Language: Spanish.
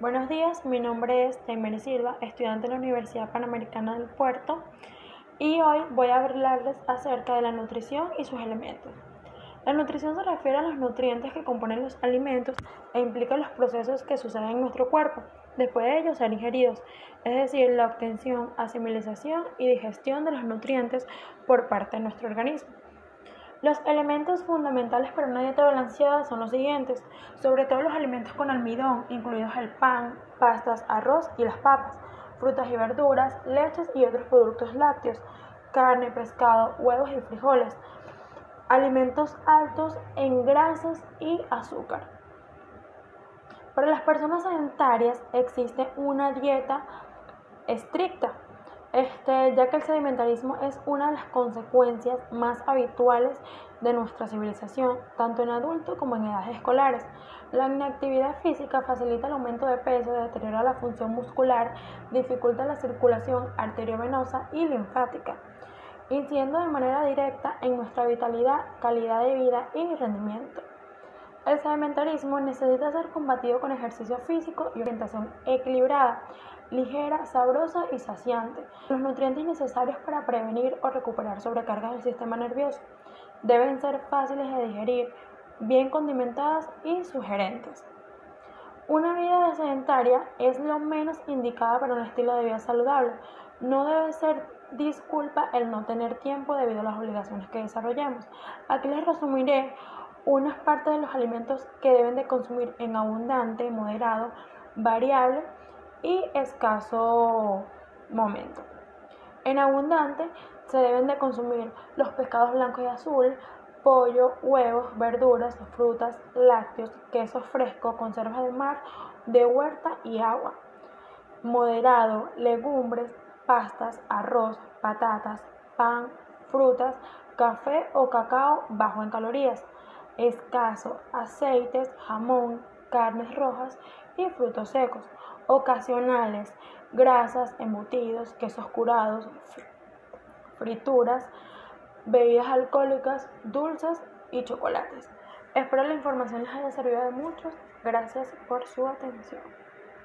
Buenos días, mi nombre es Temer Silva, estudiante de la Universidad Panamericana del Puerto y hoy voy a hablarles acerca de la nutrición y sus elementos. La nutrición se refiere a los nutrientes que componen los alimentos e implica los procesos que suceden en nuestro cuerpo después de ellos ser ingeridos, es decir, la obtención, asimilación y digestión de los nutrientes por parte de nuestro organismo. Los elementos fundamentales para una dieta balanceada son los siguientes, sobre todo los alimentos con almidón, incluidos el pan, pastas, arroz y las papas, frutas y verduras, leches y otros productos lácteos, carne, pescado, huevos y frijoles, alimentos altos en grasas y azúcar. Para las personas sedentarias existe una dieta estricta este, ya que el sedimentarismo es una de las consecuencias más habituales de nuestra civilización, tanto en adultos como en edades escolares. La inactividad física facilita el aumento de peso, deteriora la función muscular, dificulta la circulación arteriovenosa y linfática, incidiendo de manera directa en nuestra vitalidad, calidad de vida y rendimiento. El sedimentarismo necesita ser combatido con ejercicio físico y orientación equilibrada, ligera, sabrosa y saciante. Los nutrientes necesarios para prevenir o recuperar sobrecargas del sistema nervioso deben ser fáciles de digerir, bien condimentadas y sugerentes. Una vida sedentaria es lo menos indicada para un estilo de vida saludable. No debe ser disculpa el no tener tiempo debido a las obligaciones que desarrollamos. Aquí les resumiré unas partes de los alimentos que deben de consumir en abundante, moderado, variable y escaso momento. En abundante se deben de consumir los pescados blancos y azul, pollo, huevos, verduras, frutas, lácteos, queso fresco, conservas de mar, de huerta y agua. Moderado, legumbres, pastas, arroz, patatas, pan, frutas, café o cacao bajo en calorías escaso, aceites, jamón, carnes rojas y frutos secos, ocasionales, grasas, embutidos, quesos curados, frituras, bebidas alcohólicas, dulces y chocolates. Espero la información les haya servido de mucho. Gracias por su atención.